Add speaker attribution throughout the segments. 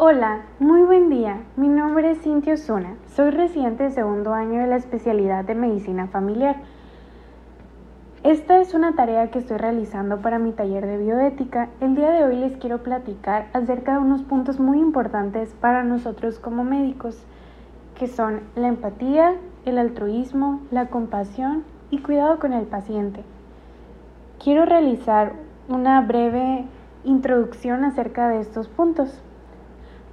Speaker 1: Hola, muy buen día. Mi nombre es Cintia Osuna. Soy residente de segundo año de la especialidad de medicina familiar. Esta es una tarea que estoy realizando para mi taller de bioética. El día de hoy les quiero platicar acerca de unos puntos muy importantes para nosotros como médicos, que son la empatía, el altruismo, la compasión y cuidado con el paciente. Quiero realizar una breve introducción acerca de estos puntos.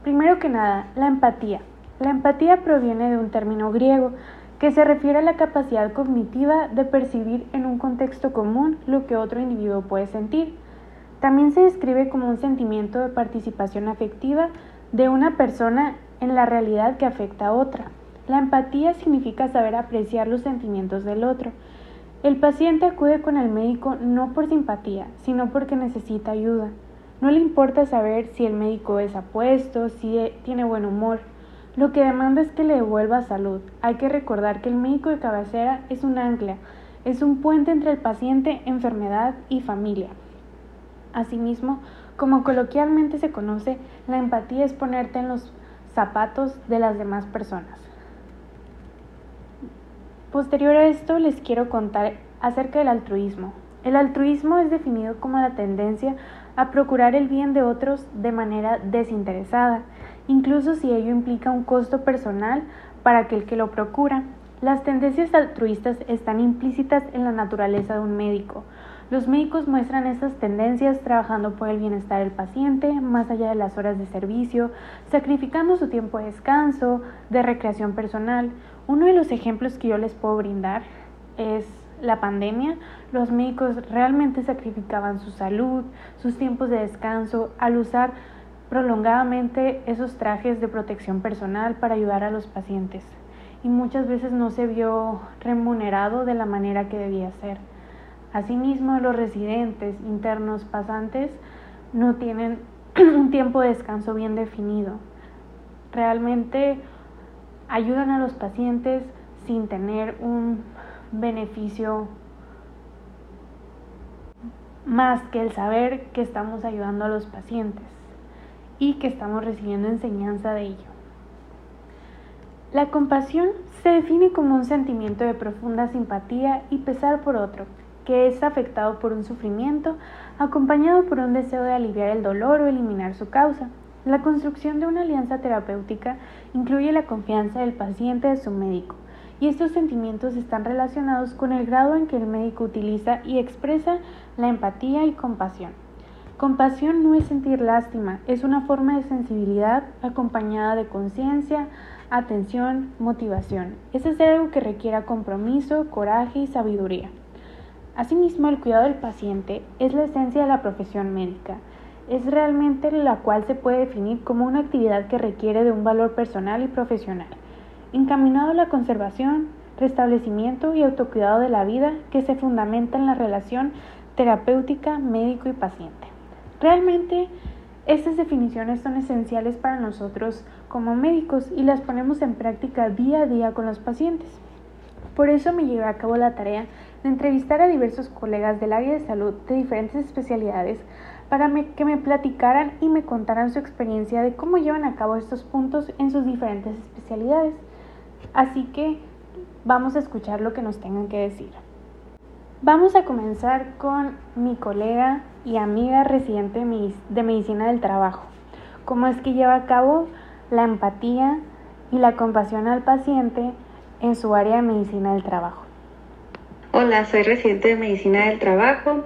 Speaker 1: Primero que nada, la empatía. La empatía proviene de un término griego que se refiere a la capacidad cognitiva de percibir en un contexto común lo que otro individuo puede sentir. También se describe como un sentimiento de participación afectiva de una persona en la realidad que afecta a otra. La empatía significa saber apreciar los sentimientos del otro. El paciente acude con el médico no por simpatía, sino porque necesita ayuda. No le importa saber si el médico es apuesto, si e, tiene buen humor. Lo que demanda es que le devuelva salud. Hay que recordar que el médico de cabecera es un ancla, es un puente entre el paciente, enfermedad y familia. Asimismo, como coloquialmente se conoce, la empatía es ponerte en los zapatos de las demás personas. Posterior a esto les quiero contar acerca del altruismo. El altruismo es definido como la tendencia a procurar el bien de otros de manera desinteresada, incluso si ello implica un costo personal para aquel que lo procura. Las tendencias altruistas están implícitas en la naturaleza de un médico. Los médicos muestran estas tendencias trabajando por el bienestar del paciente, más allá de las horas de servicio, sacrificando su tiempo de descanso, de recreación personal. Uno de los ejemplos que yo les puedo brindar es la pandemia, los médicos realmente sacrificaban su salud, sus tiempos de descanso, al usar prolongadamente esos trajes de protección personal para ayudar a los pacientes. Y muchas veces no se vio remunerado de la manera que debía ser. Asimismo, los residentes, internos, pasantes no tienen un tiempo de descanso bien definido. Realmente ayudan a los pacientes sin tener un beneficio más que el saber que estamos ayudando a los pacientes y que estamos recibiendo enseñanza de ello. La compasión se define como un sentimiento de profunda simpatía y pesar por otro, que es afectado por un sufrimiento, acompañado por un deseo de aliviar el dolor o eliminar su causa. La construcción de una alianza terapéutica incluye la confianza del paciente de su médico, y estos sentimientos están relacionados con el grado en que el médico utiliza y expresa la empatía y compasión. Compasión no es sentir lástima, es una forma de sensibilidad acompañada de conciencia, atención, motivación. Es hacer algo que requiera compromiso, coraje y sabiduría. Asimismo, el cuidado del paciente es la esencia de la profesión médica. Es realmente la cual se puede definir como una actividad que requiere de un valor personal y profesional encaminado a la conservación, restablecimiento y autocuidado de la vida que se fundamenta en la relación terapéutica médico y paciente. Realmente, estas definiciones son esenciales para nosotros como médicos y las ponemos en práctica día a día con los pacientes. Por eso me llevé a cabo la tarea de entrevistar a diversos colegas del área de salud de diferentes especialidades para que me platicaran y me contaran su experiencia de cómo llevan a cabo estos puntos en sus diferentes especialidades. Así que vamos a escuchar lo que nos tengan que decir. Vamos a comenzar con mi colega y amiga residente de medicina del trabajo. Cómo es que lleva a cabo la empatía y la compasión al paciente en su área de medicina del trabajo.
Speaker 2: Hola, soy residente de medicina del trabajo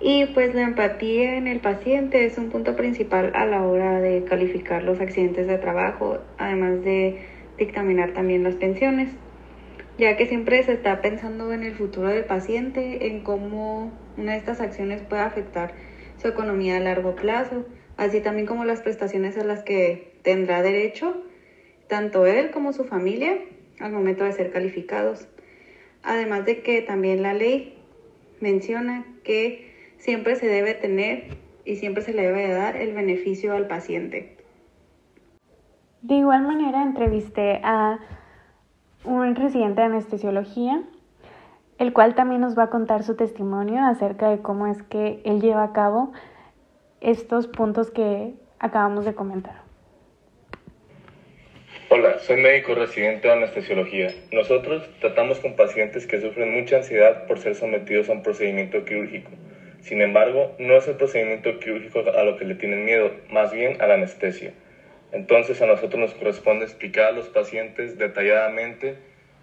Speaker 2: y pues la empatía en el paciente es un punto principal a la hora de calificar los accidentes de trabajo, además de dictaminar también las pensiones, ya que siempre se está pensando en el futuro del paciente, en cómo una de estas acciones puede afectar su economía a largo plazo, así también como las prestaciones a las que tendrá derecho tanto él como su familia al momento de ser calificados. Además de que también la ley menciona que siempre se debe tener y siempre se le debe dar el beneficio al paciente.
Speaker 1: De igual manera, entrevisté a un residente de anestesiología, el cual también nos va a contar su testimonio acerca de cómo es que él lleva a cabo estos puntos que acabamos de comentar.
Speaker 3: Hola, soy médico residente de anestesiología. Nosotros tratamos con pacientes que sufren mucha ansiedad por ser sometidos a un procedimiento quirúrgico. Sin embargo, no es el procedimiento quirúrgico a lo que le tienen miedo, más bien a la anestesia. Entonces a nosotros nos corresponde explicar a los pacientes detalladamente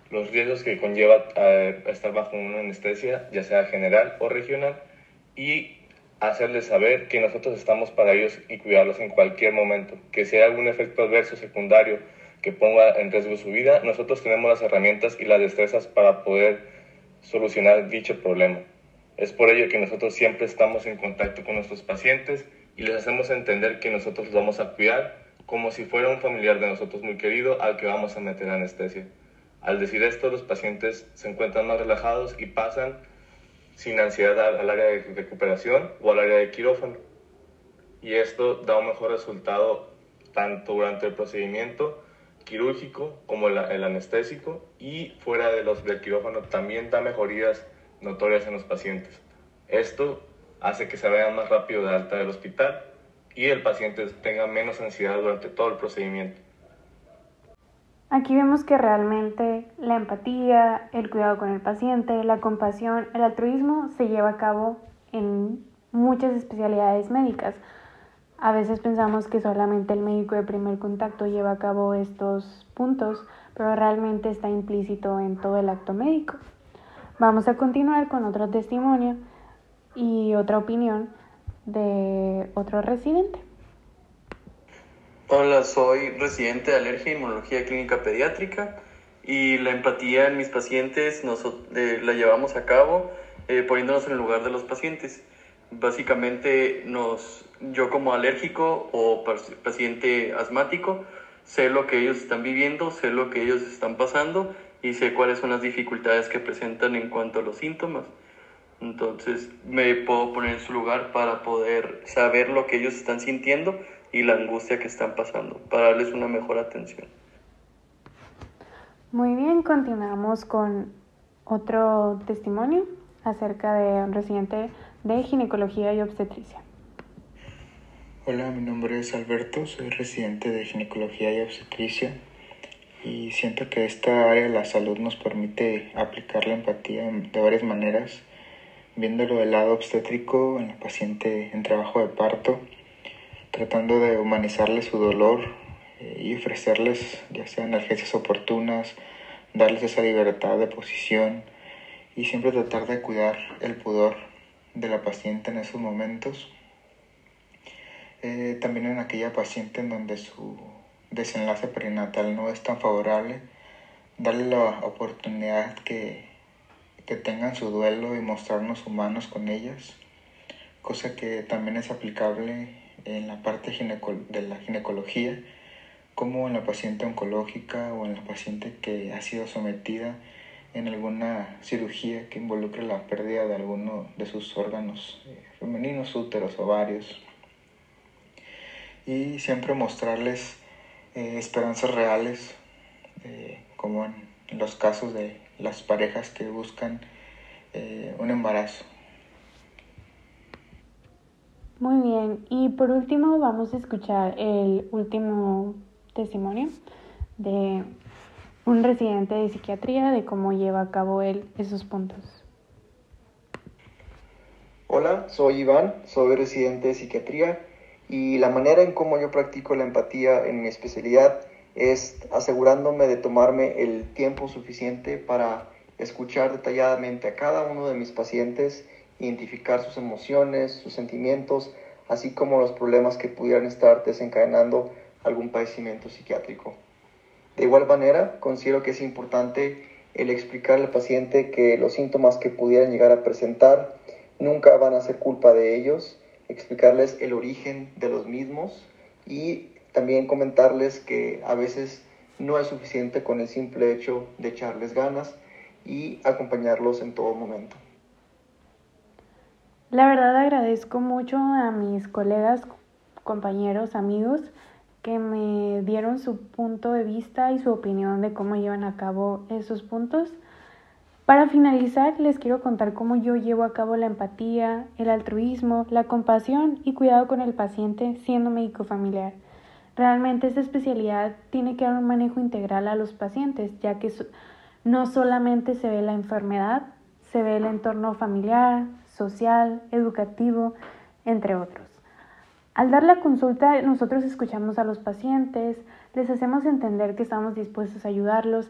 Speaker 3: los riesgos que conlleva eh, estar bajo una anestesia, ya sea general o regional, y hacerles saber que nosotros estamos para ellos y cuidarlos en cualquier momento. Que si hay algún efecto adverso secundario que ponga en riesgo su vida, nosotros tenemos las herramientas y las destrezas para poder solucionar dicho problema. Es por ello que nosotros siempre estamos en contacto con nuestros pacientes y les hacemos entender que nosotros los vamos a cuidar como si fuera un familiar de nosotros muy querido al que vamos a meter anestesia. Al decir esto, los pacientes se encuentran más relajados y pasan sin ansiedad al área de recuperación o al área de quirófano. Y esto da un mejor resultado tanto durante el procedimiento quirúrgico como el, anestésico y fuera de los del quirófano también da mejorías notorias en los pacientes. Esto hace que se vean más rápido de alta del hospital y el paciente tenga menos ansiedad durante todo el procedimiento.
Speaker 1: Aquí vemos que realmente la empatía, el cuidado con el paciente, la compasión, el altruismo se lleva a cabo en muchas especialidades médicas. A veces pensamos que solamente el médico de primer contacto lleva a cabo estos puntos, pero realmente está implícito en todo el acto médico. Vamos a continuar con otro testimonio y otra opinión de otro residente.
Speaker 4: Hola, soy residente de alergia e inmunología clínica pediátrica y la empatía en mis pacientes nos, eh, la llevamos a cabo eh, poniéndonos en el lugar de los pacientes. Básicamente, nos, yo como alérgico o paciente asmático, sé lo que ellos están viviendo, sé lo que ellos están pasando y sé cuáles son las dificultades que presentan en cuanto a los síntomas. Entonces me puedo poner en su lugar para poder saber lo que ellos están sintiendo y la angustia que están pasando, para darles una mejor atención.
Speaker 1: Muy bien, continuamos con otro testimonio acerca de un residente de ginecología y obstetricia.
Speaker 5: Hola, mi nombre es Alberto, soy residente de ginecología y obstetricia y siento que esta área de la salud nos permite aplicar la empatía de varias maneras viéndolo del lado obstétrico en la paciente en trabajo de parto, tratando de humanizarle su dolor eh, y ofrecerles ya sea analgesias oportunas, darles esa libertad de posición y siempre tratar de cuidar el pudor de la paciente en esos momentos. Eh, también en aquella paciente en donde su desenlace perinatal no es tan favorable, darle la oportunidad que que tengan su duelo y mostrarnos humanos con ellas, cosa que también es aplicable en la parte de la ginecología, como en la paciente oncológica o en la paciente que ha sido sometida en alguna cirugía que involucre la pérdida de alguno de sus órganos eh, femeninos, úteros, ovarios. Y siempre mostrarles eh, esperanzas reales, eh, como en los casos de las parejas que buscan eh, un embarazo.
Speaker 1: Muy bien, y por último vamos a escuchar el último testimonio de un residente de psiquiatría de cómo lleva a cabo él esos puntos.
Speaker 6: Hola, soy Iván, soy residente de psiquiatría y la manera en cómo yo practico la empatía en mi especialidad es asegurándome de tomarme el tiempo suficiente para escuchar detalladamente a cada uno de mis pacientes, identificar sus emociones, sus sentimientos, así como los problemas que pudieran estar desencadenando algún padecimiento psiquiátrico. De igual manera, considero que es importante el explicar al paciente que los síntomas que pudieran llegar a presentar nunca van a ser culpa de ellos, explicarles el origen de los mismos y también comentarles que a veces no es suficiente con el simple hecho de echarles ganas y acompañarlos en todo momento.
Speaker 1: La verdad agradezco mucho a mis colegas, compañeros, amigos que me dieron su punto de vista y su opinión de cómo llevan a cabo esos puntos. Para finalizar, les quiero contar cómo yo llevo a cabo la empatía, el altruismo, la compasión y cuidado con el paciente siendo médico familiar. Realmente esta especialidad tiene que dar un manejo integral a los pacientes, ya que no solamente se ve la enfermedad, se ve el entorno familiar, social, educativo, entre otros. Al dar la consulta, nosotros escuchamos a los pacientes, les hacemos entender que estamos dispuestos a ayudarlos,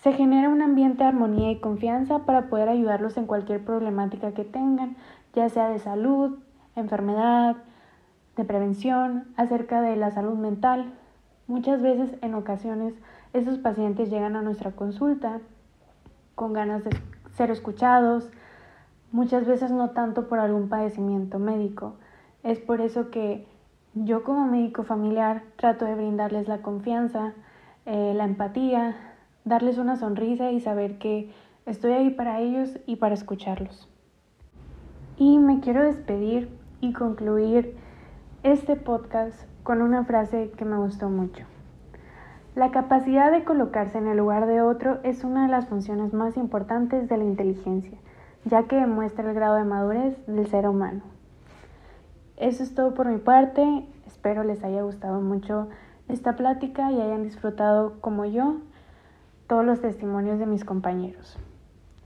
Speaker 1: se genera un ambiente de armonía y confianza para poder ayudarlos en cualquier problemática que tengan, ya sea de salud, enfermedad, de prevención, acerca de la salud mental. Muchas veces, en ocasiones, esos pacientes llegan a nuestra consulta con ganas de ser escuchados, muchas veces no tanto por algún padecimiento médico. Es por eso que yo como médico familiar trato de brindarles la confianza, eh, la empatía, darles una sonrisa y saber que estoy ahí para ellos y para escucharlos. Y me quiero despedir y concluir este podcast con una frase que me gustó mucho. La capacidad de colocarse en el lugar de otro es una de las funciones más importantes de la inteligencia, ya que demuestra el grado de madurez del ser humano. Eso es todo por mi parte, espero les haya gustado mucho esta plática y hayan disfrutado como yo todos los testimonios de mis compañeros.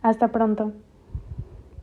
Speaker 1: Hasta pronto.